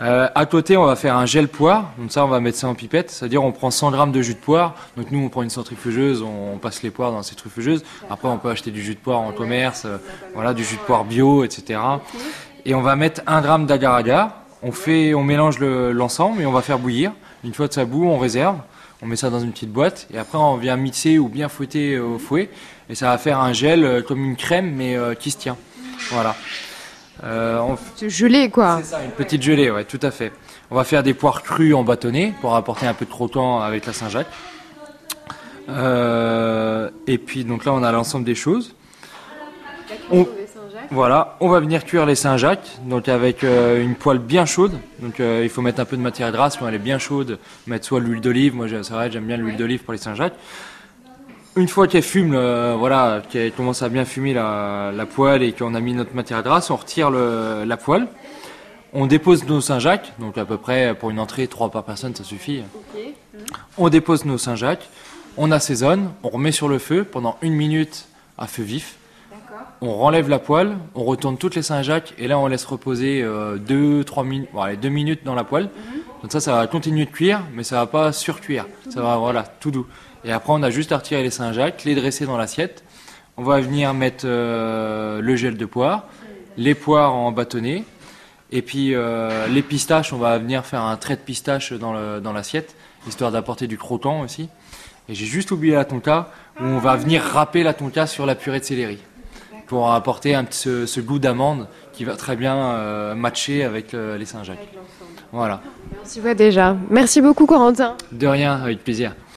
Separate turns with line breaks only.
Euh, à côté, on va faire un gel poire. Donc ça, on va mettre ça en pipette. C'est-à-dire, on prend 100 grammes de jus de poire. Donc nous, on prend une centrifugeuse, on passe les poires dans ces centrifugeuse. Après, on peut acheter du jus de poire en commerce, euh, voilà, du jus de poire bio, etc. Et on va mettre un gramme d'agar-agar. On fait, on mélange le- l'ensemble et on va faire bouillir. Une fois que ça bout, on réserve. On met ça dans une petite boîte et après on vient mixer ou bien fouetter au fouet et ça va faire un gel euh, comme une crème mais euh, qui se tient. Voilà. Euh, on
C'est gelé, quoi.
c'est ça, une petite gelée, ouais, tout à fait. On va faire des poires crues en bâtonnet pour apporter un peu de croquant avec la Saint-Jacques. Euh, et puis donc là, on a l'ensemble des choses. On- voilà, on va venir cuire les Saint-Jacques, donc avec euh, une poêle bien chaude. Donc euh, il faut mettre un peu de matière grasse quand elle est bien chaude. Mettre soit l'huile d'olive, moi c'est vrai, j'aime bien l'huile d'olive pour les Saint-Jacques. Une fois qu'elle fume, euh, voilà, qu'elle commence à bien fumer la, la poêle et qu'on a mis notre matière grasse, on retire le- la poêle. On dépose nos Saint-Jacques, donc à peu près pour une entrée, trois par personne, ça suffit. On dépose nos Saint-Jacques, on assaisonne, on remet sur le feu pendant une minute à feu vif. On renlève la poêle, on retourne toutes les Saint-Jacques et là on laisse reposer 2-3 minutes, bon, allez, deux minutes dans la poêle. Donc ça, ça va continuer de cuire, mais ça va pas surcuire. Ça va, voilà, tout doux. Et après, on a juste à retirer les Saint-Jacques, les dresser dans l'assiette. On va venir mettre euh, le gel de poire, les poires en bâtonnet, et puis euh, les pistaches, on va venir faire un trait de pistache dans l'assiette, histoire d'apporter du croquant aussi. Et j'ai juste oublié la tonka, où on va venir râper la tonka sur la purée de céleri, pour apporter un petit, ce, ce goût d'amande qui va très bien euh, matcher avec les Saint-Jacques. Voilà.
On s'y voit déjà. Merci beaucoup, Corentin.
De rien, avec plaisir.